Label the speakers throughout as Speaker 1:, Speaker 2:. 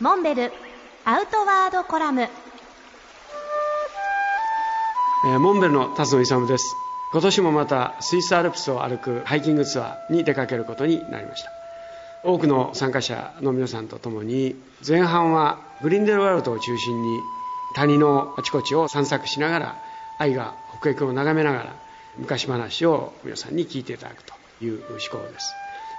Speaker 1: モンベルアウトワードコラム。
Speaker 2: えーモンベルの辰野勇です。今年もまたスイスアルプスを歩くハイキングツアーに出かけることになりました。多くの参加者の皆さんと共に前半はグリンデルワールドを中心に谷のあちこちを散策しながら愛が北陸を眺めながら昔話を皆さんに聞いていただくという思考です。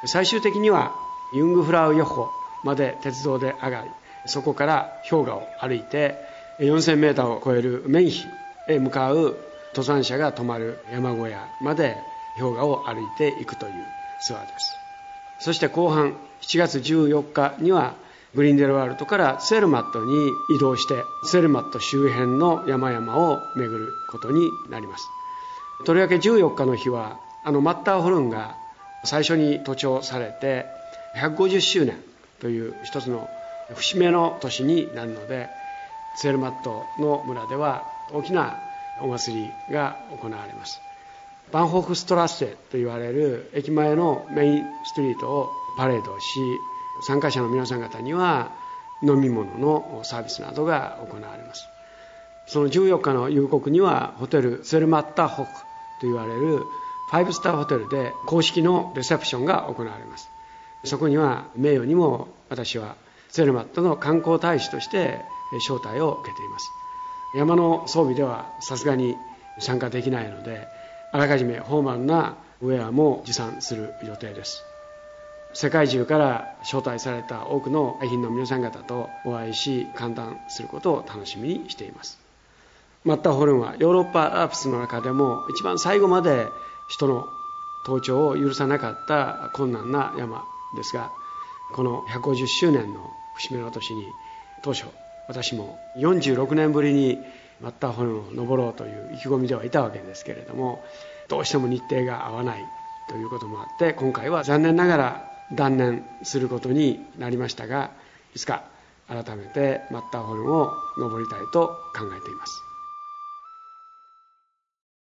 Speaker 2: 最終的にはユングフラウヨッホまで鉄道で上がりそこから氷河を歩いて4000メーターを超えるメンへ向かう登山者が泊まる山小屋まで氷河を歩いていくというツアーです。そして後半7月14日にはグリンデルワールドからツェルマットに移動してツェルマット周辺の山々を巡ることになります。とりわけ14日の日はあのマッターホルンが最初に登頂されて150周年。という一つの節目の年になるのでツェルマットの村では大きなお祭りが行われます。バンホーフストラッセと言われる駅前のメインストリートをパレードし参加者の皆さん方には飲み物のサービスなどが行われます。その14日の夕刻にはホテルツェルマッタホクと言われるファイブスターホテルで公式のレセプションが行われます。そこには名誉にも私はツェルマットの観光大使として招待を受けています。山の装備ではさすがに参加できないのであらかじめフォーマルなウェアも持参する予定です。世界中から招待された多くの愛品の皆さん方とお会いし歓談することを楽しみにしています。マッターホルンはヨーロッパアルプスの中でも一番最後まで人の登頂を許さなかった困難な山。ですがこの150周年の節目の年に当初私も46年ぶりにマッターホルンを登ろうという意気込みではいたわけですけれどもどうしても日程が合わないということもあって今回は残念ながら断念することになりましたがいつか改めてマッターホルンを登りたいと考えています。